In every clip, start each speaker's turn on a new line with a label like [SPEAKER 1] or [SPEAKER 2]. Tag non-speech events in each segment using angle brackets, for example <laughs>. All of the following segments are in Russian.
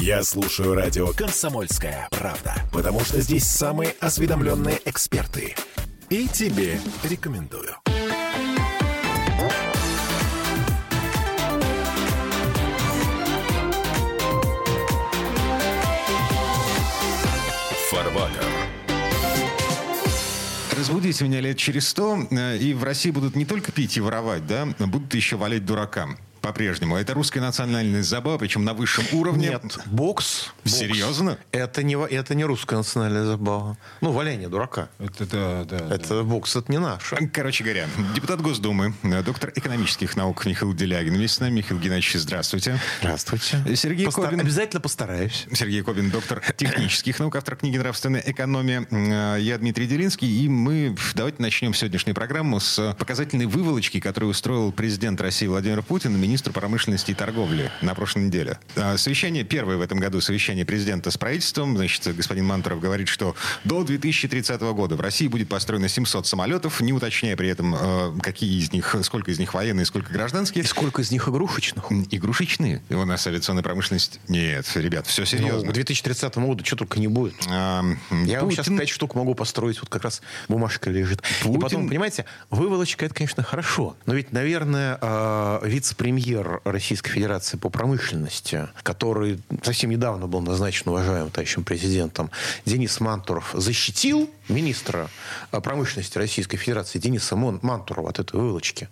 [SPEAKER 1] Я слушаю радио «Комсомольская правда», потому что здесь самые осведомленные эксперты. И тебе рекомендую. Фарватер.
[SPEAKER 2] Разбудите меня лет через сто, э, и в России будут не только пить и воровать, да, а будут еще валять дуракам по-прежнему. Это русская национальная забава, причем на высшем уровне.
[SPEAKER 3] Нет, бокс. бокс.
[SPEAKER 2] Серьезно?
[SPEAKER 3] Это не, это не русская национальная забава. Ну, валяние дурака.
[SPEAKER 4] Это да, да.
[SPEAKER 3] Это бокс, это не наше.
[SPEAKER 2] Короче говоря, депутат Госдумы, э, доктор экономических наук Михаил Делягин. Вместе с нами Михаил Геннадьевич, здравствуйте.
[SPEAKER 3] Здравствуйте.
[SPEAKER 2] Сергей
[SPEAKER 3] Поста-
[SPEAKER 2] Кобин.
[SPEAKER 3] Обязательно постараюсь.
[SPEAKER 2] Сергей Кобин, доктор технических наук, автор книги «Нравственная экономия». Э, Я Дмитрий Делинский, и мы давайте начнем сегодняшнюю программу с показательной выволочки, которую устроил президент России Владимир Путин и министр промышленности и торговли на прошлой неделе. Э, Совещание, первое в этом году совещание президента с правительством. Значит, господин Мантуров говорит, что до 2030 года в России будет построено 700 самолетов, не уточняя при этом, э, какие из них, сколько из них военные, сколько гражданские.
[SPEAKER 3] И сколько из них игрушечных?
[SPEAKER 2] Игрушечные. У нас авиационная промышленность... Нет, ребят, все
[SPEAKER 3] Ну,
[SPEAKER 2] серьезно.
[SPEAKER 3] к 2030 году что только не будет.
[SPEAKER 2] А,
[SPEAKER 3] Я вам сейчас
[SPEAKER 2] Путин-
[SPEAKER 3] пять штук могу построить, вот как раз бумажка лежит.
[SPEAKER 2] Путин-
[SPEAKER 3] И потом, понимаете, выволочка это, конечно, хорошо. Но ведь, наверное, э, вице-премьер Российской Федерации по промышленности, который совсем недавно был назначен уважаемым товарищем президентом, Денис Мантуров, защитил министра э, промышленности Российской Федерации Дениса Мантурова от этой выволочки.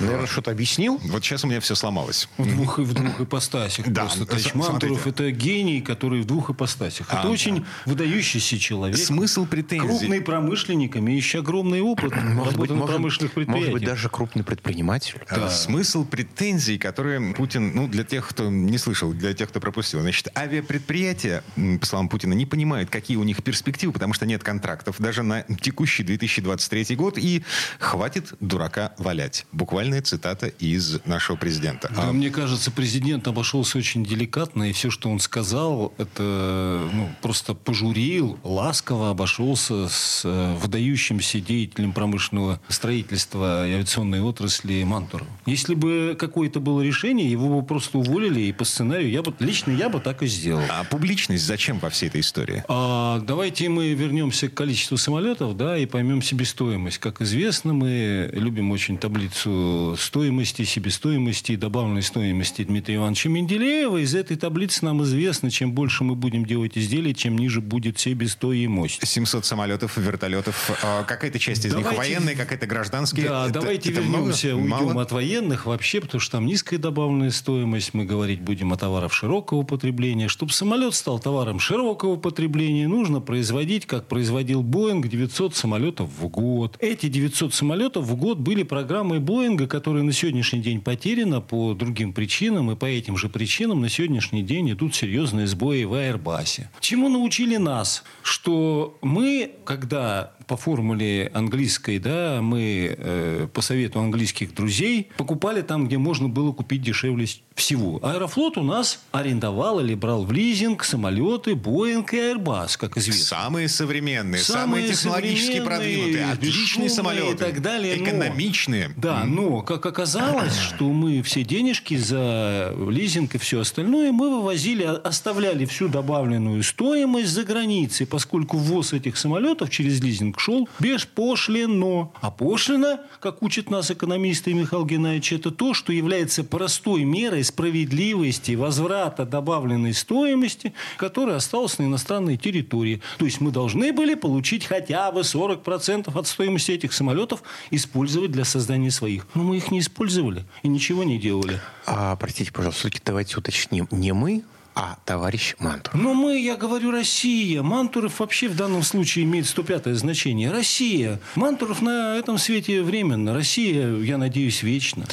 [SPEAKER 3] Наверное, что-то объяснил.
[SPEAKER 2] Вот сейчас у меня все сломалось.
[SPEAKER 4] В двух, в двух ипостасях.
[SPEAKER 2] Да,
[SPEAKER 4] Просто товарищ Мантуров это гений, который в двух ипостасях.
[SPEAKER 2] А,
[SPEAKER 4] это очень выдающийся человек.
[SPEAKER 2] Смысл претензий.
[SPEAKER 4] Крупный промышленник, имеющий огромный опыт работы на промышленных
[SPEAKER 3] может
[SPEAKER 4] предприятиях.
[SPEAKER 3] быть, даже крупный предприниматель.
[SPEAKER 2] А, Смысл претензий, которые Путин, ну, для тех, кто не слышал, для тех, кто пропустил. Значит, авиапредприятия, по словам Путина, не понимают, какие у них перспективы, потому что нет контрактов даже на текущий 2023 год, и хватит дурака валять. Буквальная цитата из нашего президента.
[SPEAKER 4] Да,
[SPEAKER 2] А,
[SPEAKER 4] мне кажется, президент обошелся очень деликатно, и все, что он сказал, это ну, просто пожурил, ласково обошелся с э, выдающимся деятелем промышленного строительства и авиационной отрасли Мантуром. Если бы какое-то было решение, его бы просто уволили, и по сценарию я бы, лично я бы так и сделал.
[SPEAKER 2] а публичность зачем во всей этой истории?
[SPEAKER 4] А, давайте мы вернемся к количеству самолетов, да, и поймем себестоимость. Как известно, мы любим очень таблицу стоимости, себестоимости и добавленной стоимости Дмитрия Ивановича Менделеева. Из этой таблицы нам известно, чем больше мы будем делать изделий, чем ниже будет себестоимость.
[SPEAKER 2] 700 самолетов, вертолетов. А, Какая-то часть из них
[SPEAKER 4] Давайте-
[SPEAKER 2] военные, какая-то гражданские.
[SPEAKER 4] Да,
[SPEAKER 2] Это-
[SPEAKER 4] давайте
[SPEAKER 2] это
[SPEAKER 4] вернемся,
[SPEAKER 2] много?
[SPEAKER 4] уйдем
[SPEAKER 2] Мало?
[SPEAKER 4] от военных вообще, потому что там низкая добавленная стоимость. Мы говорить будем о товарах широкого потребления. Чтобы самолет стал товаром широкого потребления, нужно производить, как производил Боинг, 900 самолетов в год. Эти 900 самолетов в год были программой Боинга, которая на сегодняшний день потеряна по другим причинам, и по этим же причинам на сегодняшний день идут серьезные сбои в Airbus. Чему научили нас? Что мы, когда по формуле английской, да, мы э, по совету английских друзей покупали там, где можно было купить дешевле всего. Аэрофлот у нас арендовал или брал в лизинг самолеты Boeing и Airbus, как известно.
[SPEAKER 2] Самые современные, самые,
[SPEAKER 4] Самые
[SPEAKER 2] технологически продвинутые, отличные самолеты.
[SPEAKER 4] и так далее, но-
[SPEAKER 2] Экономичные.
[SPEAKER 4] Да, но как оказалось, <clears throat> что мы все денежки за лизинг и все остальное мы вывозили, оставляли всю добавленную стоимость за границей, поскольку ввоз этих самолетов через лизинг шел беспошлино. А пошлина, как учат нас экономисты Михаил Геннадьевич, это то, что является простой мерой справедливости возврата добавленной стоимости, которая осталась на иностранной территории. То есть мы должны были получить хотя бы 40% от стоимости этих самолетов использовать для создания своих. Но мы их не использовали и ничего не делали.
[SPEAKER 3] А, простите, пожалуйста, все-таки давайте уточним. Не мы, а товарищ Мантур.
[SPEAKER 4] Но мы, я говорю, Россия. Мантуров вообще в данном случае имеет 105 значение. Россия. Мантуров на этом свете временно. Россия, я надеюсь, вечно.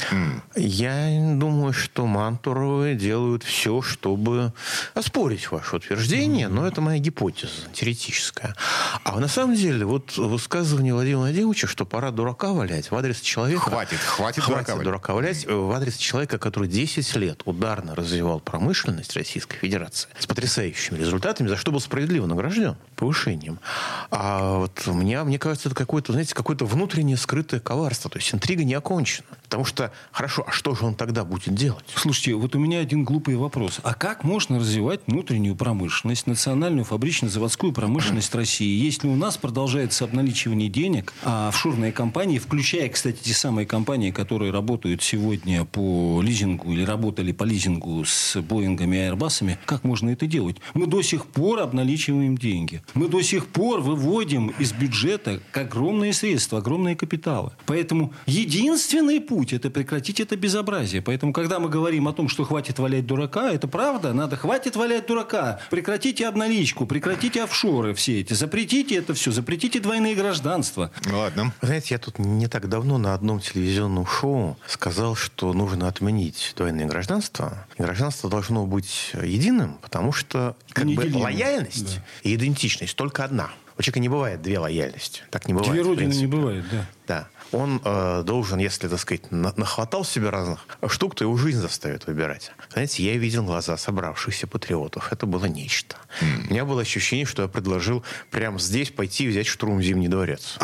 [SPEAKER 3] Я думаю, что Мантуровы делают все, чтобы оспорить ваше утверждение, но это моя гипотеза теоретическая. А на самом деле, вот высказывание Владимира Владимировича, что пора дурака валять в адрес человека...
[SPEAKER 2] Хватит, хватит дурака валять.
[SPEAKER 3] дурака валять в адрес человека, который 10 лет ударно развивал промышленность Российской Федерации с потрясающими результатами, за что был справедливо награжден повышением. А вот мне, мне кажется, это какое-то, знаете, какое-то внутреннее скрытое коварство. То есть интрига не окончена. Потому что, хорошо, а что же он тогда будет делать?
[SPEAKER 4] Слушайте, вот у меня один глупый вопрос. А как можно развивать внутреннюю промышленность, национальную фабрично-заводскую промышленность России, если у нас продолжается обналичивание денег, а офшорные компании, включая, кстати, те самые компании, которые работают сегодня по лизингу или работали по лизингу с Боингами и Airbus'ами, как можно это делать? Мы до сих пор обналичиваем деньги. Мы до сих пор выводим из бюджета огромные средства, огромные капиталы. Поэтому единственный путь – это прекратить это безобразие. Поэтому, когда мы говорим о том, что хватит валять дурака, это правда. Надо хватит валять дурака. Прекратите обналичку, прекратите офшоры все эти. Запретите это все, запретите двойные гражданства.
[SPEAKER 2] Ладно.
[SPEAKER 3] Знаете, я тут не так давно на одном телевизионном шоу сказал, что нужно отменить двойное гражданство. И гражданство должно быть единым, потому что как бы, лояльность
[SPEAKER 4] Да.
[SPEAKER 3] и идентичность только одна. У человека не бывает две лояльности. Так не бывает.
[SPEAKER 4] Две родины не бывает, да.
[SPEAKER 3] Да. Он э, должен, если, так сказать, на- нахватал себе разных штук, то его жизнь заставит выбирать. Знаете, я видел глаза собравшихся патриотов. Это было нечто. У меня было ощущение, что я предложил прямо здесь пойти взять штурм Зимний дворец.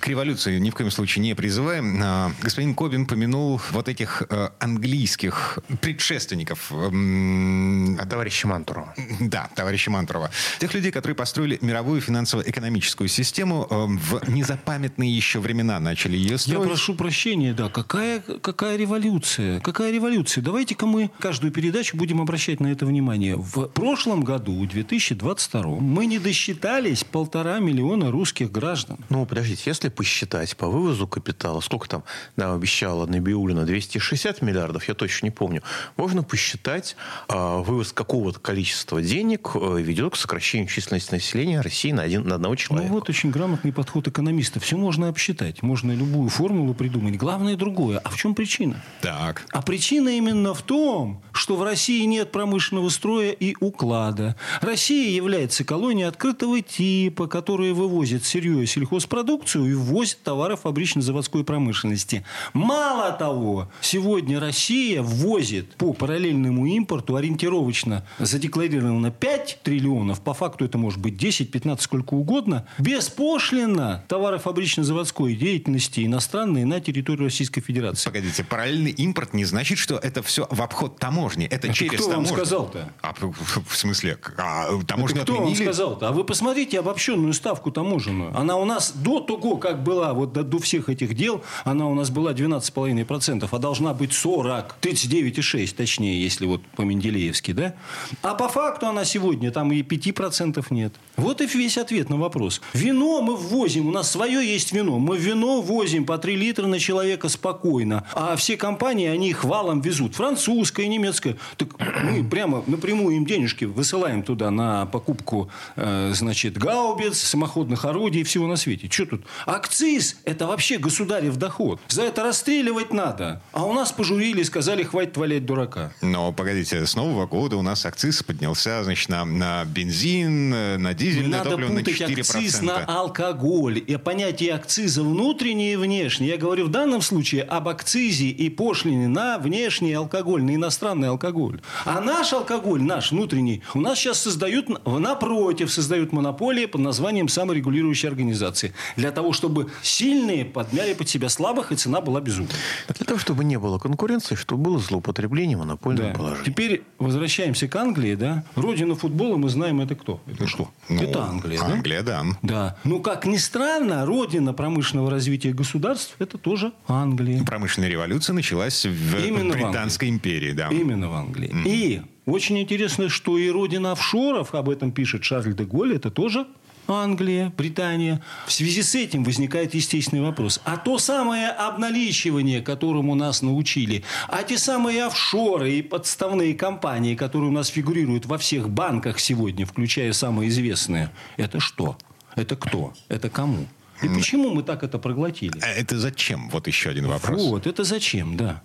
[SPEAKER 2] К революции ни в коем случае не призываем. А, Господин Кобин помянул вот этих э, английских предшественников. м,
[SPEAKER 3] А товарища Мантурова?
[SPEAKER 2] Да, товарища Мантурова. Тех людей, которые построили мировую финансово-экономическую систему э, в незапамятные еще времена начали ее
[SPEAKER 4] Я
[SPEAKER 2] строить.
[SPEAKER 4] прошу прощения, да. Какая, какая революция? Какая революция? Давайте-ка мы каждую передачу будем обращать на это внимание. В прошлом году, в 2022, мы не досчитались полтора миллиона русских граждан.
[SPEAKER 3] Ну, подождите, если посчитать по вывозу капитала, сколько там нам обещала Набиулина, 260 миллиардов, я точно не помню, можно посчитать, а, вывоз какого-то количества денег э, ведет к сокращению численности населения России на, один, на одного
[SPEAKER 4] Ну
[SPEAKER 3] человека.
[SPEAKER 4] вот очень грамотный подход экономиста. Все можно обсчитать, можно любую формулу придумать. Главное другое. А в чем причина?
[SPEAKER 2] Так.
[SPEAKER 4] А причина именно в том, что в России нет промышленного строя и уклада. Россия является колонией открытого типа, которая вывозит сырье и сельхозпродукцию и ввозит товары фабрично-заводской промышленности. Мало того, сегодня Россия ввозит по параллельному импорту ориентировочно задекларировано 5 триллионов, по факту это может быть 10, 15, сколько угодно, беспошлино товары фабрично-заводской деятельности иностранные на территорию Российской Федерации.
[SPEAKER 2] Погодите, параллельный импорт не значит, что это все в обход таможни. Это
[SPEAKER 4] Это
[SPEAKER 2] через
[SPEAKER 4] кто вам
[SPEAKER 2] таможню.
[SPEAKER 4] сказал-то?
[SPEAKER 2] А, в- смысле? А, таможню
[SPEAKER 4] Это кто вам сказал-то? А вы посмотрите обобщенную ставку таможенную. Она у нас до того, как была, вот до, до всех этих дел, она у нас была 12,5%, а должна быть 40, 39,6 точнее, если вот по-менделеевски, да? А по факту она сегодня там и 5% нет. Вот и весь ответ на вопрос. Вино мы ввозим, у нас свое есть вино. Мы вино возим по 3 литра на человека спокойно. А все компании, они их валом везут. Французская, немецкая. Так мы <clears throat> прямо напрямую им денежки высылаем туда на покупку, э, значит, гаубиц, самоходных орудий и всего на свете. Что тут? Акциз – это вообще государев доход. За это расстреливать надо. А у нас пожурили и сказали, хватит валять дурака.
[SPEAKER 2] Но, погодите, с Нового года у нас акциз поднялся, значит, на, на бензин, э, на дизель,
[SPEAKER 4] Не
[SPEAKER 2] на
[SPEAKER 4] надо
[SPEAKER 2] топливо на
[SPEAKER 4] путать
[SPEAKER 2] 4%.
[SPEAKER 4] акциз на алкоголь. И понятие акциза внутреннее и внешнее. Я говорю в данном случае об акцизе и пошлине на внешний алкоголь, на иностранный алкоголь. А наш алкоголь, наш внутренний, у нас сейчас создают, напротив, создают монополии под названием саморегулирующей организации. Для того, чтобы сильные подмяли под себя слабых, и цена была безумная.
[SPEAKER 3] Для того, чтобы не было конкуренции, чтобы было злоупотребление монопольного
[SPEAKER 4] Да.
[SPEAKER 3] положения.
[SPEAKER 4] Теперь возвращаемся к Англии, да? Родина футбола, мы знаем, это кто? Это что?
[SPEAKER 2] Ну,
[SPEAKER 4] это Англия, да?
[SPEAKER 2] Англия, да.
[SPEAKER 4] Да. Ну, как ни странно, родина промышленного развития государств – это тоже Англия.
[SPEAKER 2] Промышленная революция началась в
[SPEAKER 4] Именно в
[SPEAKER 2] Британской империи, да.
[SPEAKER 4] Именно в Англии. И очень интересно, что и родина офшоров, об этом пишет Шарль де Голль, это тоже Англия, Британия. В связи с этим возникает естественный вопрос. А то самое обналичивание, которому нас научили, а те самые офшоры и подставные компании, которые у нас фигурируют во всех банках сегодня, включая самые известные, это что? Это кто? Это кому? И почему мы так это проглотили?
[SPEAKER 2] А Это зачем? Вот еще один вопрос.
[SPEAKER 4] Вот, это зачем, да.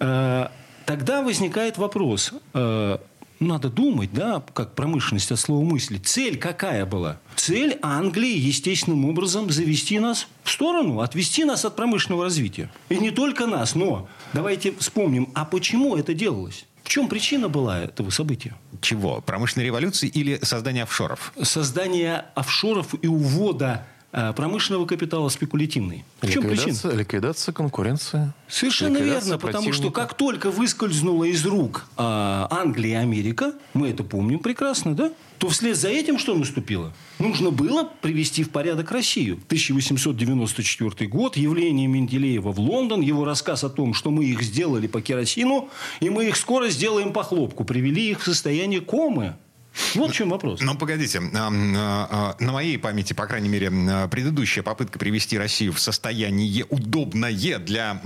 [SPEAKER 4] Э, Тогда возникает вопрос. Э, Надо думать, да, как промышленность от слова мысли. Цель какая была? Цель Англии естественным образом завести нас в сторону, отвести нас от промышленного развития. И не только нас, но давайте вспомним, а почему это делалось? В чем причина была этого события?
[SPEAKER 2] Чего? Промышленной революции или создания офшоров?
[SPEAKER 4] Создание офшоров и увода промышленного капитала спекулятивный. В чем причина?
[SPEAKER 3] Ликвидация, конкуренции.
[SPEAKER 4] Совершенно
[SPEAKER 3] Ликвидация
[SPEAKER 4] верно, потому что как только выскользнула из рук а, Англия и Америка, мы это помним прекрасно, да? То вслед за этим что наступило? Нужно было привести в порядок Россию. 1894 год, явление Менделеева в Лондон, его рассказ о том, что мы их сделали по керосину, и мы их скоро сделаем по хлопку, привели их в состояние комы. Вот в чем вопрос.
[SPEAKER 2] Но погодите, а, а, на моей памяти, по крайней мере, а, предыдущая попытка привести Россию в состояние удобное для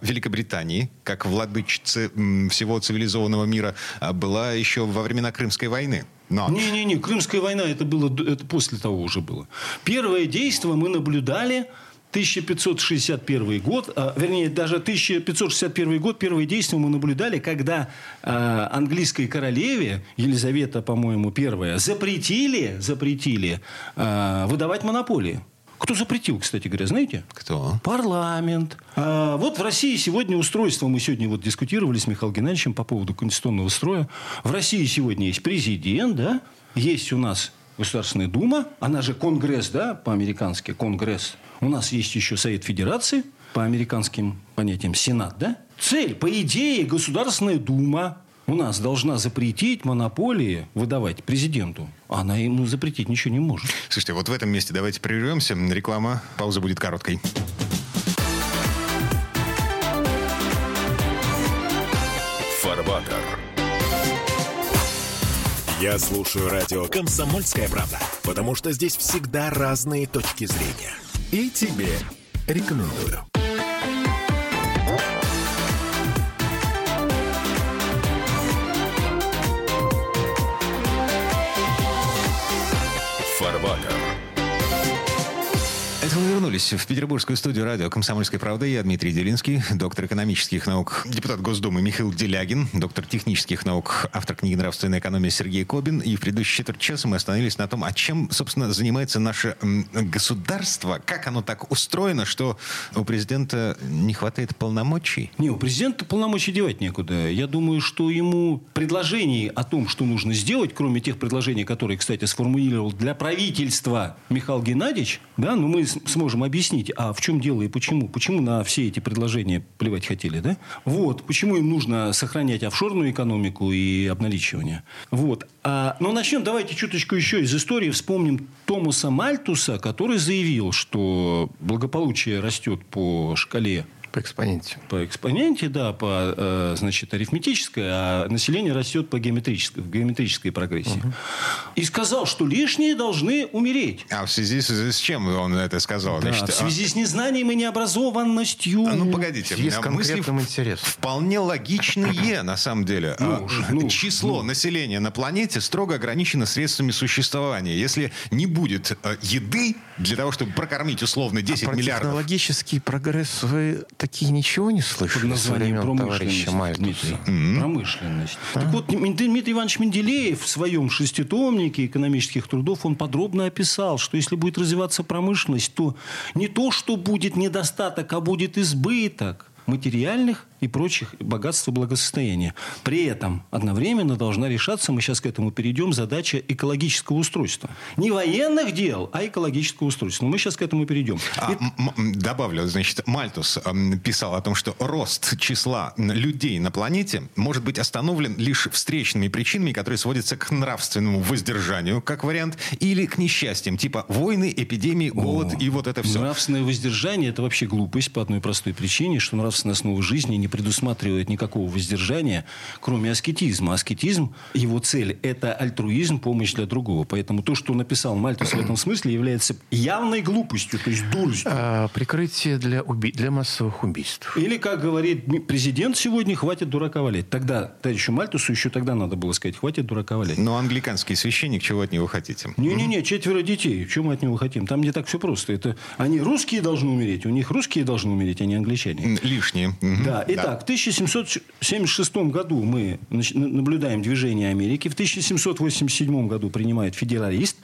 [SPEAKER 2] Великобритании, как владычицы всего цивилизованного мира, была еще во времена Крымской войны. Но
[SPEAKER 4] Не-не-не, Крымская война, это было это после того уже было. Первое действие мы наблюдали 1561 год, а, вернее, даже 1561 год, первое действие мы наблюдали, когда а, английской королеве, Елизавета, по-моему, первая, запретили, запретили а, выдавать монополии. Кто запретил, кстати говоря, знаете?
[SPEAKER 2] кто?
[SPEAKER 4] Парламент. А, вот в России сегодня устройство, мы сегодня вот дискутировали с Михаилом Геннадьевичем по поводу конституционного строя. В России сегодня есть президент, да, есть у нас Государственная Дума, она же Конгресс, да, по-американски, Конгресс. У нас есть еще Совет Федерации, по американским понятиям, Сенат, да? Цель, по идее, Государственная Дума у нас должна запретить монополии выдавать президенту. Она ему запретить ничего не может.
[SPEAKER 2] Слушайте, вот в этом месте давайте прервемся. Реклама, пауза будет короткой.
[SPEAKER 1] Фарватер. Я слушаю радио «Комсомольская правда», потому что здесь всегда разные точки зрения. И тебе рекомендую.
[SPEAKER 2] Мы вернулись в петербургскую студию радио «Комсомольская правда». Я Дмитрий Делинский, доктор экономических наук, депутат Госдумы Михаил Делягин, доктор технических наук, автор книги «Нравственная экономия» Сергей Кобин. И в предыдущей четверть часа мы остановились на том, а чем, собственно, занимается наше государство, как оно так устроено, что у президента не хватает полномочий.
[SPEAKER 4] Не, у президента полномочий девать некуда. Я думаю, что ему предложений о том, что нужно сделать, кроме тех предложений, которые, кстати, сформулировал для правительства Михаил Геннадьевич, да, ну мы сможем объяснить, а в чем дело и почему. Почему на все эти предложения плевать хотели, да? Вот. Почему им нужно сохранять офшорную экономику и обналичивание. Вот. А, но начнем, давайте чуточку еще из истории. Вспомним Томаса Мальтуса, который заявил, что благополучие растет по шкале
[SPEAKER 3] По экспоненте.
[SPEAKER 4] по экспоненте, да, по, э, значит, арифметической, а население растет по геометрической, в геометрической прогрессии. И сказал, что лишние должны умереть.
[SPEAKER 2] А в связи с, с чем он это сказал?
[SPEAKER 4] Да,
[SPEAKER 2] Значит,
[SPEAKER 4] в связи с незнанием и необразованностью.
[SPEAKER 2] а, ну, погодите.
[SPEAKER 3] В связи с
[SPEAKER 2] а
[SPEAKER 3] конкретным интересом.
[SPEAKER 2] Вполне логичные, на самом деле.
[SPEAKER 4] Ну
[SPEAKER 2] А,
[SPEAKER 4] ну
[SPEAKER 2] Число населения на планете строго ограничено средствами существования. Если не будет э, еды для того, чтобы прокормить условно 10
[SPEAKER 3] А
[SPEAKER 2] миллиардов...
[SPEAKER 3] технологический прогресс вы такие ничего не
[SPEAKER 4] под
[SPEAKER 3] слышали с
[SPEAKER 4] названием промышленность. Дмитрий. Промышленность. Так вот, Дмитрий Дмитрий Иванович Менделеев в своем шеститомнике экономических трудов он подробно описал, что если будет развиваться промышленность, то не то, что будет недостаток, а будет избыток материальных и прочих богатств и благосостояния. При этом одновременно должна решаться, мы сейчас к этому перейдем, задача экологического устройства. Не военных дел, а экологического устройства. Но мы сейчас к этому перейдем.
[SPEAKER 2] А, м- добавлю, значит, Мальтус писал о том, что рост числа людей на планете может быть остановлен лишь встречными причинами, которые сводятся к нравственному воздержанию, как вариант, или к несчастьям, типа войны, эпидемии, голод и вот это все.
[SPEAKER 4] Нравственное воздержание – это вообще глупость по одной простой причине, что нравственная основа жизни не предусматривает никакого воздержания, кроме аскетизма. Аскетизм, его цель – это альтруизм, помощь для другого. Поэтому то, что написал Мальтус в этом смысле, является явной глупостью, то есть дуростью.
[SPEAKER 3] А, прикрытие для, уби- для массовых убийств.
[SPEAKER 4] Или, как говорит президент сегодня, хватит дурака валять. Тогда, товарищу Мальтусу еще тогда надо было сказать, хватит дурака валять.
[SPEAKER 2] Но англиканский священник, чего от него хотите?
[SPEAKER 4] Не-не-не, четверо детей. Чем мы от него хотим? Там не так все просто. Это они русские должны умереть. У них русские должны умереть, а не англичане.
[SPEAKER 2] Лишние.
[SPEAKER 4] Да, итак, в 1776 году мы наблюдаем движение Америки. В 1787 году принимает федералист.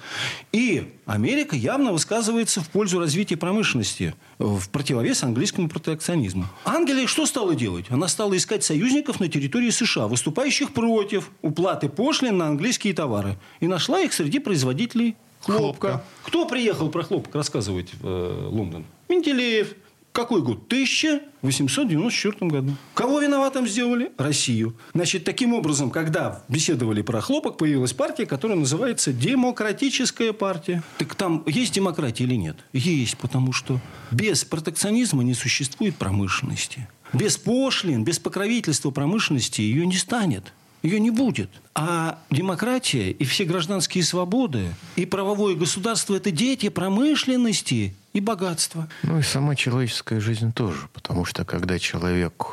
[SPEAKER 4] И Америка явно высказывается в пользу развития промышленности в противовес английскому протекционизму. Англия что стала делать? Она стала искать союзников на территории США, выступающих против уплаты пошлин на английские товары. И нашла их среди производителей Хлопка.
[SPEAKER 2] Хлопка.
[SPEAKER 4] Кто приехал про хлопок рассказывать в э, Лондон? Менделеев. Какой год? 1894 году. Кого виноватым сделали? Россию. Значит, таким образом, когда беседовали про хлопок, появилась партия, которая называется Демократическая партия. Так там есть демократия или нет? Есть, потому что без протекционизма не существует промышленности. Без пошлин, без покровительства промышленности ее не станет. Ее не будет. А демократия и все гражданские свободы и правовое государство – это дети промышленности и богатства.
[SPEAKER 3] Ну и сама человеческая жизнь тоже. Потому что когда человек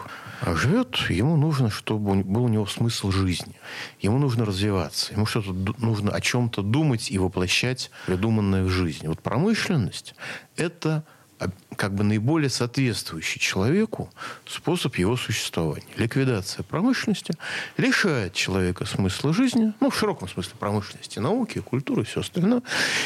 [SPEAKER 3] живет, ему нужно, чтобы был у него смысл жизни. Ему нужно развиваться. Ему что-то нужно о чем-то думать и воплощать придуманное в жизни. Вот промышленность – это как бы наиболее соответствующий человеку способ его существования. Ликвидация промышленности лишает человека смысла жизни, ну, в широком смысле промышленности, науки, культуры и все остальное.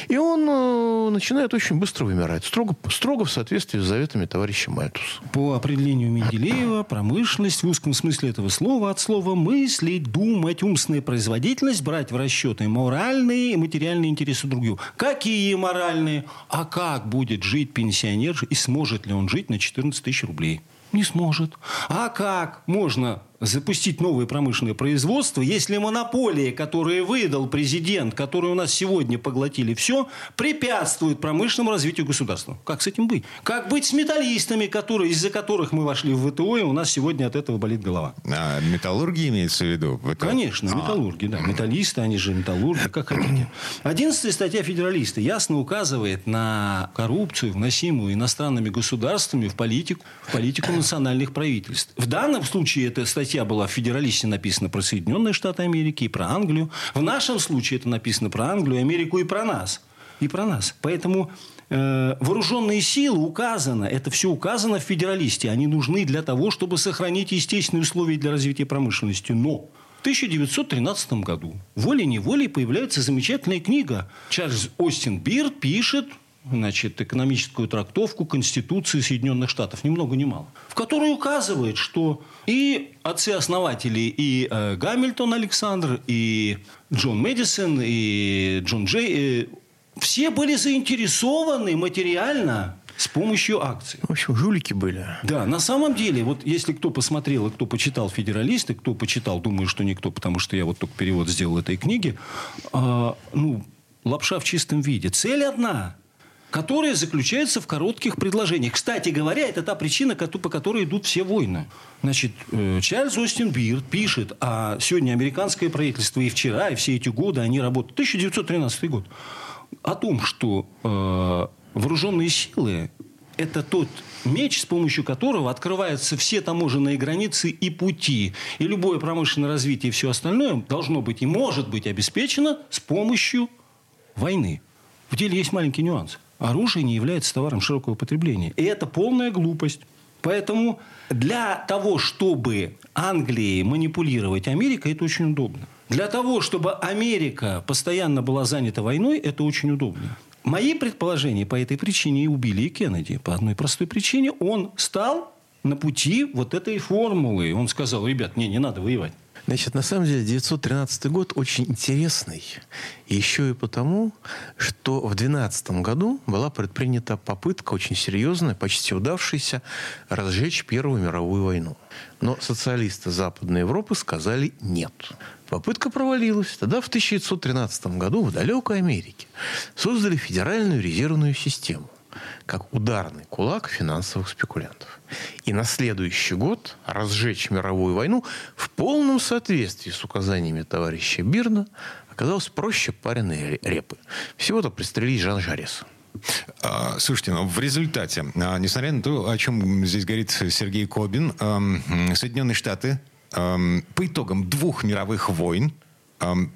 [SPEAKER 3] И он э, начинает очень быстро вымирать, строго, строго в соответствии с заветами товарища Мальтуса.
[SPEAKER 4] По определению Менделеева, промышленность в узком смысле этого слова от слова мыслить, думать, умственная производительность, брать в расчеты моральные и материальные интересы других. Какие моральные? А как будет жить пенсионер и сможет ли он жить на 14 тысяч рублей? Не сможет. А как можно запустить новое промышленное производство, если монополии, которые выдал президент, которые у нас сегодня поглотили все, препятствуют промышленному развитию государства? Как с этим быть? Как быть с металлистами, которые, из-за которых мы вошли в ВТО, и у нас сегодня от этого болит голова?
[SPEAKER 2] А, металлургия имеется в виду? Это-
[SPEAKER 4] Конечно, металлурги, да. Металлисты, они же металлурги, как хотите. Одиннадцатая статья Федералиста ясно указывает на коррупцию, вносимую иностранными государствами в политику, в политику национальных правительств. В данном случае эта статья была в Федералисте написана про Соединенные Штаты Америки и про Англию. В нашем случае это написано про Англию, Америку и про нас. И про нас. Поэтому э, вооруженные силы указано, это все указано в Федералисте. Они нужны для того, чтобы сохранить естественные условия для развития промышленности. Но в 1913 году волей-неволей появляется замечательная книга. Чарльз Остин Бирд пишет значит, экономическую трактовку Конституции Соединенных Штатов, ни много ни мало, в которой указывает, что и отцы-основатели, и э, Гамильтон Александр, и Джон Мэдисон, и Джон Джей, э, все были заинтересованы материально с помощью акций.
[SPEAKER 3] В общем, жулики были.
[SPEAKER 4] Да, на самом деле, вот если кто посмотрел и кто почитал «Федералисты», кто почитал, думаю, что никто, потому что я вот только перевод сделал этой книги, а, ну, лапша в чистом виде. Цель одна – которая заключается в коротких предложениях. Кстати говоря, это та причина, по которой идут все войны. Значит, э, Чарльз Остин Бирд пишет, а сегодня американское правительство и вчера, и все эти годы они работают, 1913 год, о том, что э, вооруженные силы – это тот меч, с помощью которого открываются все таможенные границы и пути. И любое промышленное развитие и все остальное должно быть и может быть обеспечено с помощью войны. В деле есть маленький нюанс. Оружие не является товаром широкого потребления. И это полная глупость. Поэтому для того, чтобы Англии манипулировать Америкой, это очень удобно. Для того, чтобы Америка постоянно была занята войной, это очень удобно. Мои предположения по этой причине и убили и Кеннеди. По одной простой причине. Он стал на пути вот этой формулы. Он сказал, ребят, не, не надо воевать.
[SPEAKER 3] Значит, на самом деле 913 год очень интересный. Еще и потому, что в 12 году была предпринята попытка очень серьезная, почти удавшаяся, разжечь Первую мировую войну. Но социалисты Западной Европы сказали нет. Попытка провалилась. Тогда в 1913 году в далекой Америке создали Федеральную резервную систему как ударный кулак финансовых спекулянтов. И на следующий год разжечь мировую войну в полном соответствии с указаниями товарища Бирна оказалось проще пареной репы. Всего-то пристрелить Жан Жареса.
[SPEAKER 2] А, Слушайте, ну, в результате, а, несмотря на то, о чем здесь говорит Сергей Кобин, эм, Соединенные Штаты эм, по итогам двух мировых войн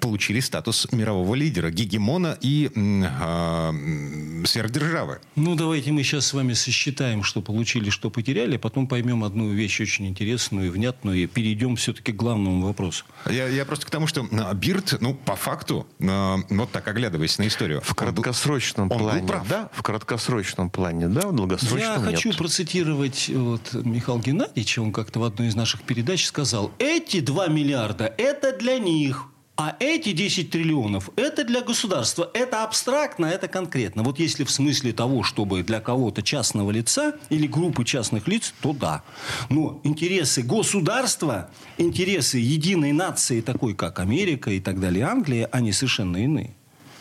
[SPEAKER 2] получили статус мирового лидера, гегемона и м, сверхдержавы.
[SPEAKER 4] Ну, давайте мы сейчас с вами сосчитаем, что получили, что потеряли, а потом поймем одну вещь очень интересную и внятную, и перейдем все-таки к главному вопросу.
[SPEAKER 2] Я, я просто к тому, что а, Бирд, ну, по факту, а, вот так оглядываясь на историю,
[SPEAKER 3] В краткосрочном
[SPEAKER 2] он был
[SPEAKER 3] плане,
[SPEAKER 2] прав.
[SPEAKER 3] да, в краткосрочном плане, да, в долгосрочном
[SPEAKER 4] Я хочу
[SPEAKER 3] нет.
[SPEAKER 4] процитировать вот, Михаила Геннадьевича. Он как-то в одной из наших передач сказал, эти 2 миллиарда – это для них. А эти 10 триллионов – это для государства. Это абстрактно, это конкретно. Вот если в смысле того, чтобы для кого-то частного лица или группы частных лиц, то да. Но интересы государства, интересы единой нации, такой как Америка и так далее, Англия, они совершенно иные.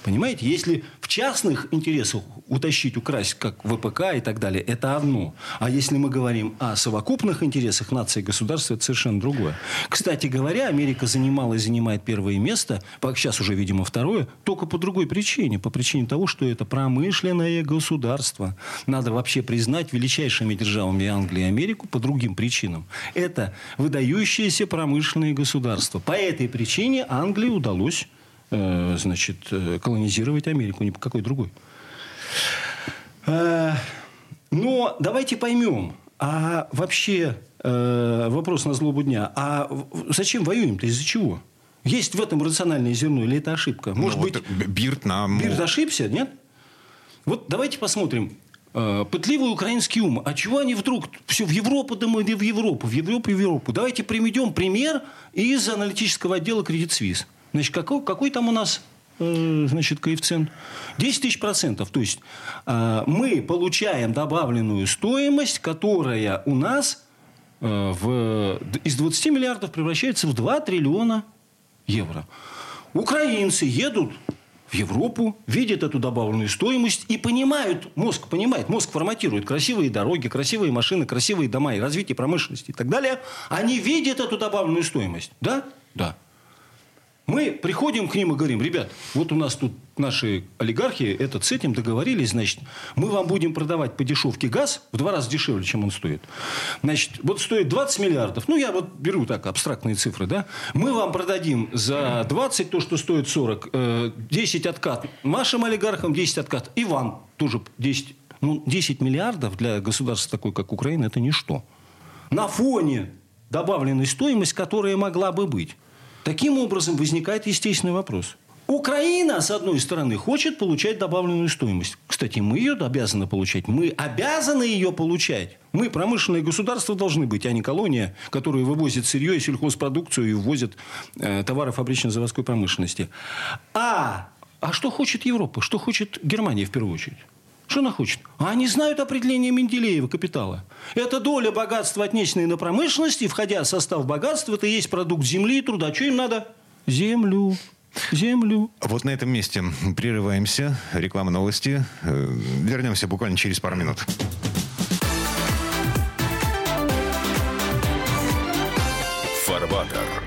[SPEAKER 4] Понимаете, если в частных интересах утащить, украсть, как ВПК и так далее, это одно. А если мы говорим о совокупных интересах нации и государства, это совершенно другое. Кстати говоря, Америка занимала и занимает первое место, сейчас уже, видимо, второе, только по другой причине. По причине того, что это промышленное государство. Надо вообще признать величайшими державами Англии и Америку по другим причинам. Это выдающееся промышленное государство. По этой причине Англии удалось значит, э, колонизировать Америку, ни по какой другой. Э, но давайте поймем, а вообще вопрос на злобу дня, а зачем воюем-то, из-за чего? Есть в этом рациональное зерно или это ошибка?
[SPEAKER 2] Ну, Может ну, быть, Бирт нам...
[SPEAKER 4] Бирт ошибся, нет? Вот давайте посмотрим. Пытливый украинский ум. А чего они вдруг все в Европу, да мы в Европу, в Европу, в Европу? Давайте приведем пример из аналитического отдела Credit Suisse. Значит, какой, какой там у нас э, значит, коэффициент? 10 тысяч процентов. То есть, э, мы получаем добавленную стоимость, которая у нас э, в, из 20 миллиардов превращается в 2 триллиона евро. Украинцы едут в Европу, видят эту добавленную стоимость и понимают, мозг понимает, мозг форматирует красивые дороги, красивые машины, красивые дома и развитие промышленности и так далее. Они видят эту добавленную стоимость. Да? Да. Мы приходим к ним и говорим, ребят, вот у нас тут наши олигархи этот с этим договорились, значит, мы вам будем продавать по дешевке газ в два раза дешевле, чем он стоит. Значит, вот стоит 20 миллиардов, ну, я вот беру так абстрактные цифры, да, мы вам продадим за 20 то, что стоит 40, 10 э, откат нашим олигархам, 10 откат и вам тоже 10. Ну, 10 миллиардов для государства такой, как Украина, это ничто. На фоне добавленной стоимости, которая могла бы быть. Таким образом, возникает естественный вопрос. Украина, с одной стороны, хочет получать добавленную стоимость. Кстати, мы ее обязаны получать. Мы обязаны ее получать. Мы промышленное государство должны быть, а не колония, которая вывозит сырье и сельхозпродукцию и ввозит э, товары фабрично-заводской промышленности. А, а что хочет Европа? Что хочет Германия в первую очередь? Что она хочет? А они знают определение Менделеева капитала. Это доля богатства, отнесенной на промышленности, входя в состав богатства, это и есть продукт земли и труда. Что им надо? Землю. Землю.
[SPEAKER 2] Вот на этом месте прерываемся. Реклама новости. Э, вернемся буквально через пару минут.
[SPEAKER 1] Фарбатер.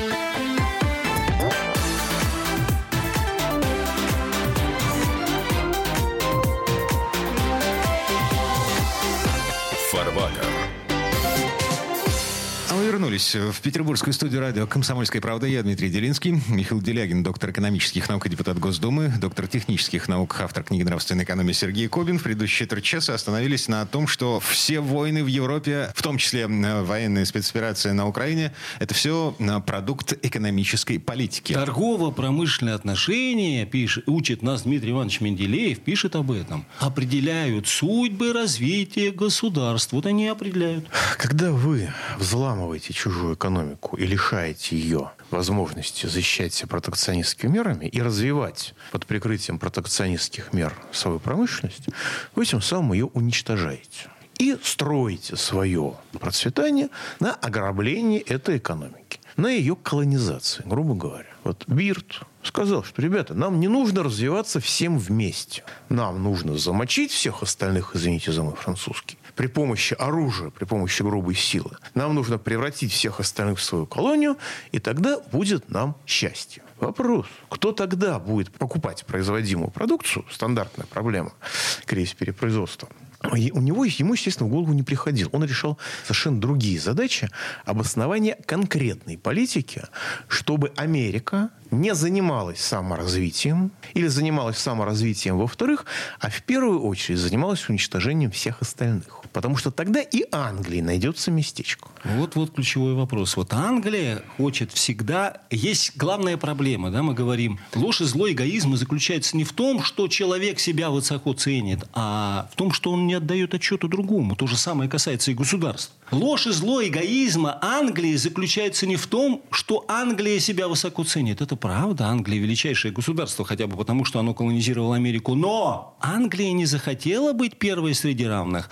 [SPEAKER 2] Вернулись в петербургскую студию радио «Комсомольская правда». Я Дмитрий Делинский, Михаил Делягин, доктор экономических наук и депутат Госдумы, доктор технических наук, автор книги «Нравственная экономия» Сергей Кобин. В предыдущие четверть часа остановились на том, что все войны в Европе, в том числе военная спецоперация на Украине, это все продукт экономической политики.
[SPEAKER 4] Торгово-промышленные отношения, пишет, учит нас Дмитрий Иванович Менделеев, пишет об этом, определяют судьбы развития государств. Вот они определяют.
[SPEAKER 3] Когда вы взламываете захватываете чужую экономику и лишаете ее возможности защищать себя протекционистскими мерами и развивать под прикрытием протекционистских мер свою промышленность, вы тем самым ее уничтожаете. И строите свое процветание на ограблении этой экономики, на ее колонизации, грубо говоря. Вот Бирт сказал, что, ребята, нам не нужно развиваться всем вместе. Нам нужно замочить всех остальных, извините за мой французский, при помощи оружия, при помощи грубой силы. Нам нужно превратить всех остальных в свою колонию, и тогда будет нам счастье. Вопрос, кто тогда будет покупать производимую продукцию, стандартная проблема, кризис перепроизводства, и у него, ему, естественно, в голову не приходил. Он решал совершенно другие задачи обоснования конкретной политики, чтобы Америка не занималась саморазвитием или занималась саморазвитием во-вторых, а в первую очередь занималась уничтожением всех остальных. Потому что тогда и Англии найдется местечко.
[SPEAKER 4] Вот-вот ключевой вопрос. Вот Англия хочет всегда... Есть главная проблема, да, мы говорим. Ложь и злой эгоизм заключается не в том, что человек себя высоко ценит, а в том, что он не отдает отчета другому. То же самое касается и государств. Ложь и зло эгоизма Англии заключается не в том, что Англия себя высоко ценит. Это правда. Англия величайшее государство, хотя бы потому, что оно колонизировало Америку. Но Англия не захотела быть первой среди равных.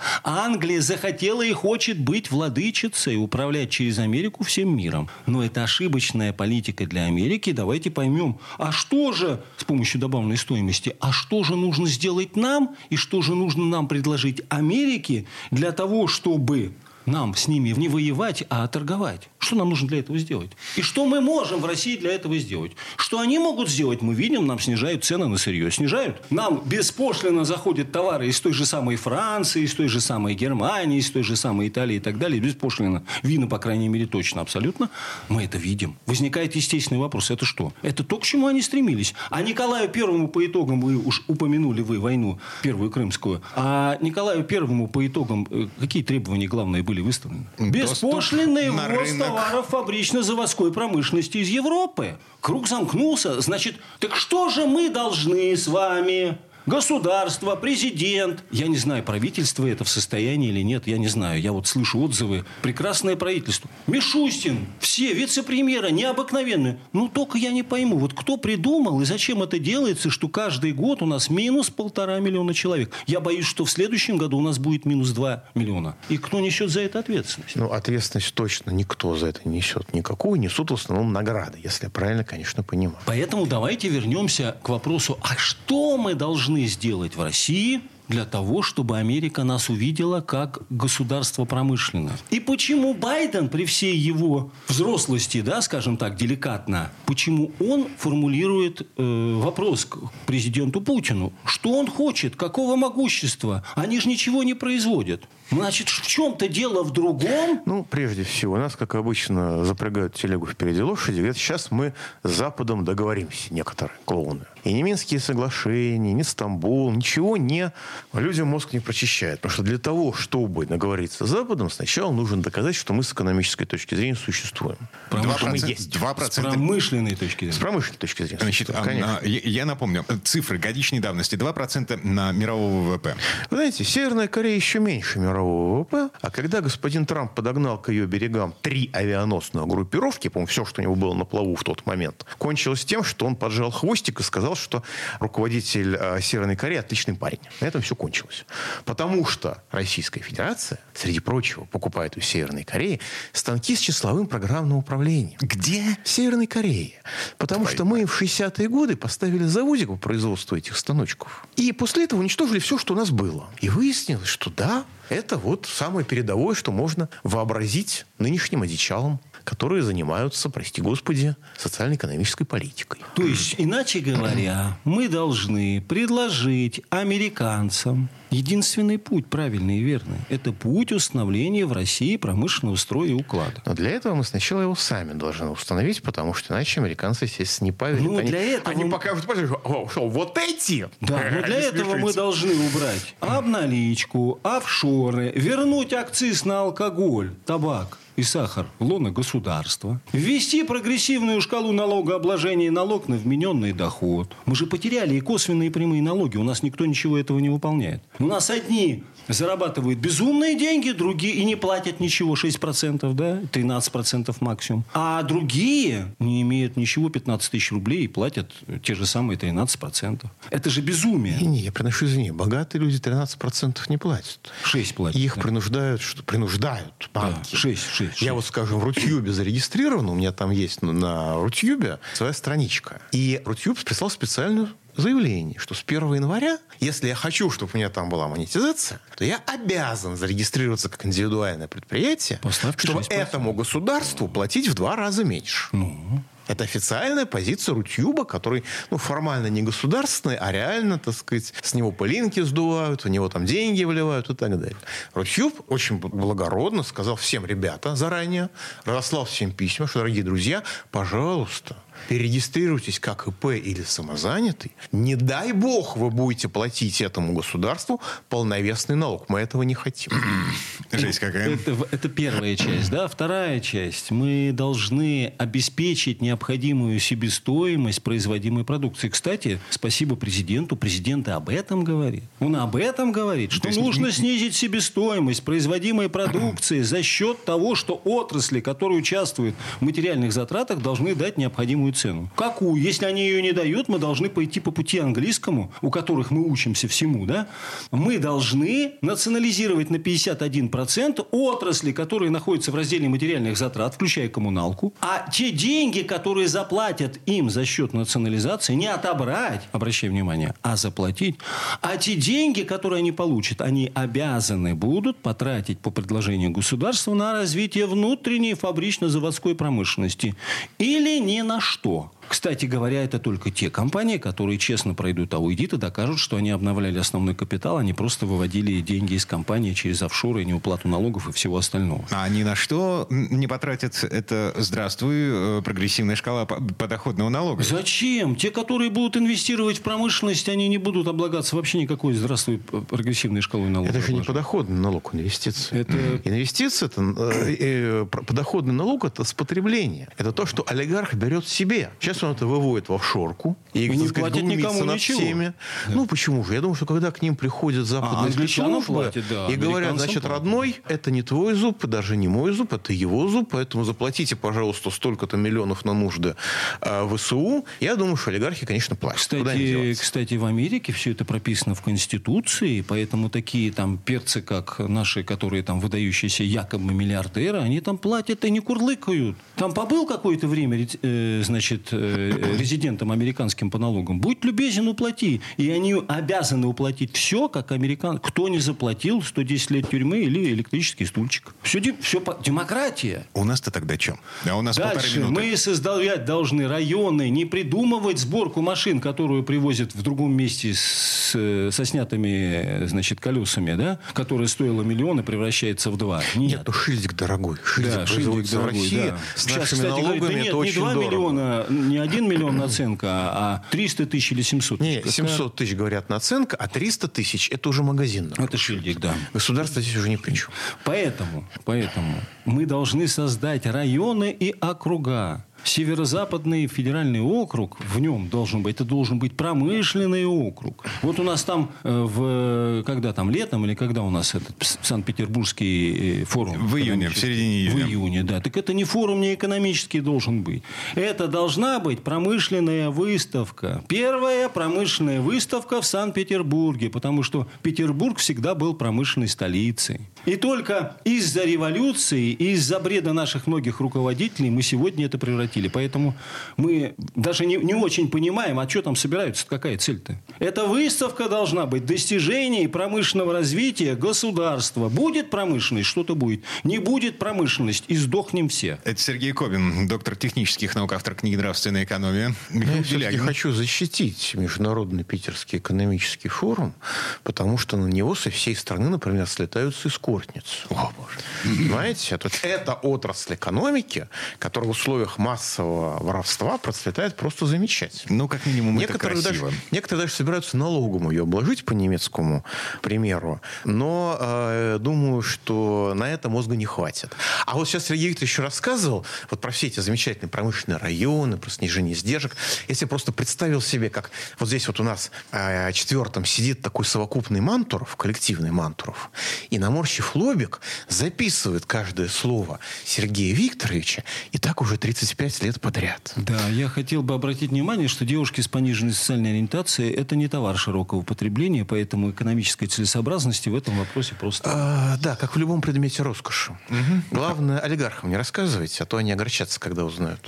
[SPEAKER 4] Англия захотела и хочет быть владычицей, управлять через Америку всем миром. Но это ошибочная политика для Америки. Давайте поймем, а что же с помощью добавленной стоимости, а что же нужно сделать нам и что же нужно нам предложить Америке для того, чтобы нам с ними не воевать, а торговать. Что нам нужно для этого сделать? И что мы можем в России для этого сделать? Что они могут сделать? Мы видим, нам снижают цены на сырье. Снижают. Нам беспошлино заходят товары из той же самой Франции, из той же самой Германии, из той же самой Италии и так далее. Беспошлино. Вина, по крайней мере, точно, абсолютно. Мы это видим. Возникает естественный вопрос. Это что? Это то, к чему они стремились. А Николаю Первому по итогам, вы уж упомянули вы войну Первую Крымскую, а Николаю Первому по итогам э, какие требования главные были выставлены? Беспошлинный ввоз товаров фабрично-заводской промышленности из Европы. Круг замкнулся. Значит, так что же мы должны с вами государство, президент. Я не знаю, правительство это в состоянии или нет, я не знаю. Я вот слышу отзывы. Прекрасное правительство. Мишустин, все вице-премьеры необыкновенные. Ну, только я не пойму, вот кто придумал и зачем это делается, что каждый год у нас минус полтора миллиона человек. Я боюсь, что в следующем году у нас будет минус два миллиона. И кто несет за это ответственность?
[SPEAKER 3] Ну, ответственность точно никто за это не несет. Никакую несут в основном награды, если я правильно, конечно, понимаю.
[SPEAKER 4] Поэтому давайте вернемся к вопросу, а что мы должны должны сделать в России для того, чтобы Америка нас увидела как государство промышленное. И почему Байден при всей его взрослости, да, скажем так, деликатно, почему он формулирует э, вопрос к президенту Путину, что он хочет, какого могущества? Они же ничего не производят. Значит, в чем-то дело в другом?
[SPEAKER 3] Ну, прежде всего, нас, как обычно, запрягают телегу впереди лошади. Говорят, сейчас мы с Западом договоримся, некоторые клоуны. И ни Минские соглашения, ни Стамбул, ничего не... Людям мозг не прочищает. Потому что для того, чтобы договориться с Западом, сначала нужно доказать, что мы с экономической точки зрения существуем.
[SPEAKER 2] 2%, что мы есть. 2%.
[SPEAKER 4] С промышленной точки зрения.
[SPEAKER 3] С промышленной точки зрения.
[SPEAKER 2] Значит, а, а, я, я напомню, цифры годичной давности 2% на мирового ВВП.
[SPEAKER 3] Вы знаете, Северная Корея еще меньше мирового мирового ВВП. А когда господин Трамп подогнал к ее берегам три авианосные группировки, по-моему, все, что у него было на плаву в тот момент, кончилось тем, что он поджал хвостик и сказал, что руководитель э, Северной Кореи отличный парень. На этом все кончилось. Потому что Российская Федерация, среди прочего, покупает у Северной Кореи станки с числовым программным управлением.
[SPEAKER 2] Где?
[SPEAKER 3] В Северной Корее. Потому Твою что мы в 60-е годы поставили заводик по производству этих станочков. И после этого уничтожили все, что у нас было. И выяснилось, что да, это вот самое передовое, что можно вообразить нынешним одичалам которые занимаются, прости господи, социально-экономической политикой.
[SPEAKER 4] То есть, иначе говоря, мы должны предложить американцам единственный путь, правильный и верный. Это путь установления в России промышленного строя и уклада.
[SPEAKER 3] Но для этого мы сначала его сами должны установить, потому что иначе американцы, естественно, не поверят. Ну,
[SPEAKER 4] они, для этого...
[SPEAKER 3] Они покажут, что вот эти...
[SPEAKER 4] Да, <laughs> но для этого мы должны убрать обналичку, офшоры, вернуть акциз на алкоголь, табак и сахар в лоно государства, ввести прогрессивную шкалу налогообложения и налог на вмененный доход. Мы же потеряли и косвенные и прямые налоги. У нас никто ничего этого не выполняет. У нас одни зарабатывают безумные деньги, другие и не платят ничего, 6%, да, 13% максимум. А другие не имеют ничего, 15 тысяч рублей и платят те же самые 13%. Это же безумие.
[SPEAKER 3] Не, не, я приношу извини. Богатые люди 13% не платят.
[SPEAKER 4] 6 платят.
[SPEAKER 3] Их да. принуждают, что принуждают банки.
[SPEAKER 4] Да, 6, 6, 6.
[SPEAKER 3] Я вот, скажем, в Рутюбе зарегистрирован, у меня там есть на Рутюбе своя страничка. И Рутюб прислал специальную заявление, что с 1 января, если я хочу, чтобы у меня там была монетизация, то я обязан зарегистрироваться как индивидуальное предприятие, Поставьте чтобы этому государству платить в два раза меньше. Ну. Это официальная позиция Рутюба, который ну, формально не государственный, а реально, так сказать, с него пылинки сдувают, в него там деньги вливают и так далее. Рутюб очень благородно сказал всем ребята заранее, разослал всем письма, что, дорогие друзья, пожалуйста, перерегистрируйтесь как ИП или самозанятый, не дай бог вы будете платить этому государству полновесный налог. Мы этого не хотим. <clears throat>
[SPEAKER 2] Жесть какая.
[SPEAKER 4] Это, это первая часть. Да? Вторая часть. Мы должны обеспечить необходимую себестоимость производимой продукции. Кстати, спасибо президенту. Президент об этом говорит. Он об этом говорит, что нужно снизить себестоимость производимой <clears throat> продукции за счет того, что отрасли, которые участвуют в материальных затратах, должны дать необходимую цену. Какую? Если они ее не дают, мы должны пойти по пути английскому, у которых мы учимся всему. Да? Мы должны национализировать на 51% отрасли, которые находятся в разделе материальных затрат, включая коммуналку. А те деньги, которые заплатят им за счет национализации, не отобрать, обращай внимание, а заплатить. А те деньги, которые они получат, они обязаны будут потратить по предложению государства на развитие внутренней фабрично-заводской промышленности. Или ни на что. Кстати говоря, это только те компании, которые честно пройдут аудит и докажут, что они обновляли основной капитал, они просто выводили деньги из компании через офшоры, неуплату налогов и всего остального.
[SPEAKER 2] А они на что не потратят? Это, здравствуй, э, прогрессивная шкала подоходного налога.
[SPEAKER 4] Зачем? Те, которые будут инвестировать в промышленность, они не будут облагаться вообще никакой, здравствуй, прогрессивной шкалой налога.
[SPEAKER 3] Это же не подоходный налог, инвестиции. Это... Инвестиция, это, э, э, подоходный налог, это с потребления. Это то, что олигарх берет себе. Сейчас он это выводит в офшорку.
[SPEAKER 4] И, не так сказать, никому над ничего. всеми.
[SPEAKER 3] Да. Ну, почему же? Я думаю, что когда к ним приходят западные а, спецслужбы платят, да, и говорят, значит, платят. родной, это не твой зуб, даже не мой зуб, это его зуб, поэтому заплатите, пожалуйста, столько-то миллионов на нужды э, ВСУ. Я думаю, что олигархи, конечно, платят.
[SPEAKER 4] Кстати, кстати, в Америке все это прописано в Конституции, поэтому такие там перцы, как наши, которые там выдающиеся якобы миллиардеры, они там платят и не курлыкают. Там побыл какое-то время, э, значит, Э, резидентам американским по налогам, будь любезен, уплати. И они обязаны уплатить все, как американ. Кто не заплатил, 110 лет тюрьмы или электрический стульчик. Все, все демократия.
[SPEAKER 2] У нас-то тогда чем? А у нас
[SPEAKER 4] Дальше мы создавать должны районы, не придумывать сборку машин, которую привозят в другом месте с, со снятыми значит, колесами, да, которая стоила миллион и превращается в два.
[SPEAKER 3] Нет, Нет ну шильдик дорогой. Шильдик
[SPEAKER 4] да, шильдик дорогой, в России. Да. Сейчас, кстати, говорят, да нет, не 2 дорого. миллиона, не 1 миллион наценка, а 300 тысяч или 700
[SPEAKER 3] тысяч? Нет, 700 тысяч, говорят, наценка, а 300 тысяч – это уже магазин.
[SPEAKER 4] Это шильдик, да.
[SPEAKER 3] Государство здесь уже не при чем.
[SPEAKER 4] Поэтому, поэтому мы должны создать районы и округа, Северо-западный федеральный округ, в нем должен быть, это должен быть промышленный округ. Вот у нас там, э, в, когда там, летом или когда у нас этот Санкт-Петербургский э, форум?
[SPEAKER 2] В июне, в середине
[SPEAKER 4] июня. В июне, да. Так это не форум, не экономический должен быть. Это должна быть промышленная выставка. Первая промышленная выставка в Санкт-Петербурге, потому что Петербург всегда был промышленной столицей. И только из-за революции, из-за бреда наших многих руководителей мы сегодня это превратили прекратили. Поэтому мы даже не, не очень понимаем, а что там собираются, какая цель-то. Эта выставка должна быть достижений промышленного развития государства. Будет промышленность, что-то будет. Не будет промышленность, и сдохнем все.
[SPEAKER 2] Это Сергей Кобин, доктор технических наук, автор книги «Нравственная экономия».
[SPEAKER 3] Михаил Я хочу защитить Международный Питерский экономический форум, потому что на него со всей страны, например, слетаются эскортницы. О, боже. Понимаете? Это, это отрасль экономики, которая в условиях масс массового воровства процветает просто замечательно.
[SPEAKER 2] Ну, как минимум,
[SPEAKER 3] некоторые
[SPEAKER 2] это красиво.
[SPEAKER 3] Даже, некоторые даже собираются налогом ее обложить, по немецкому примеру. Но э, думаю, что на это мозга не хватит. А вот сейчас Сергей Викторович еще рассказывал вот про все эти замечательные промышленные районы, про снижение издержек. Если просто представил себе, как вот здесь вот у нас э, четвертом сидит такой совокупный Мантуров, коллективный Мантуров, и наморщив лобик, записывает каждое слово Сергея Викторовича, и так уже 35 пять лет подряд.
[SPEAKER 4] Да, я хотел бы обратить внимание, что девушки с пониженной социальной ориентацией – это не товар широкого потребления, поэтому экономической целесообразности в этом вопросе просто...
[SPEAKER 3] А, да, как в любом предмете роскоши. Угу. Главное, олигархам не рассказывайте, а то они огорчатся, когда узнают.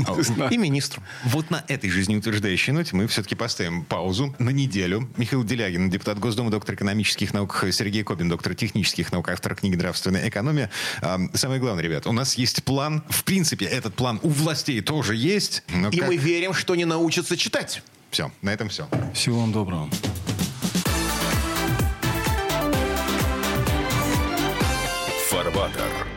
[SPEAKER 3] И министрам.
[SPEAKER 2] Вот на этой жизнеутверждающей ноте мы все-таки поставим паузу на неделю. Михаил Делягин, депутат Госдумы, доктор экономических наук, Сергей Кобин, доктор технических наук, автор книги «Нравственная экономия». Самое главное, ребят, у нас есть план. В принципе, этот план у властей тоже есть.
[SPEAKER 3] И как... мы верим, что не научатся читать.
[SPEAKER 2] Все, на этом все.
[SPEAKER 4] Всего вам доброго.
[SPEAKER 1] Фарбатер.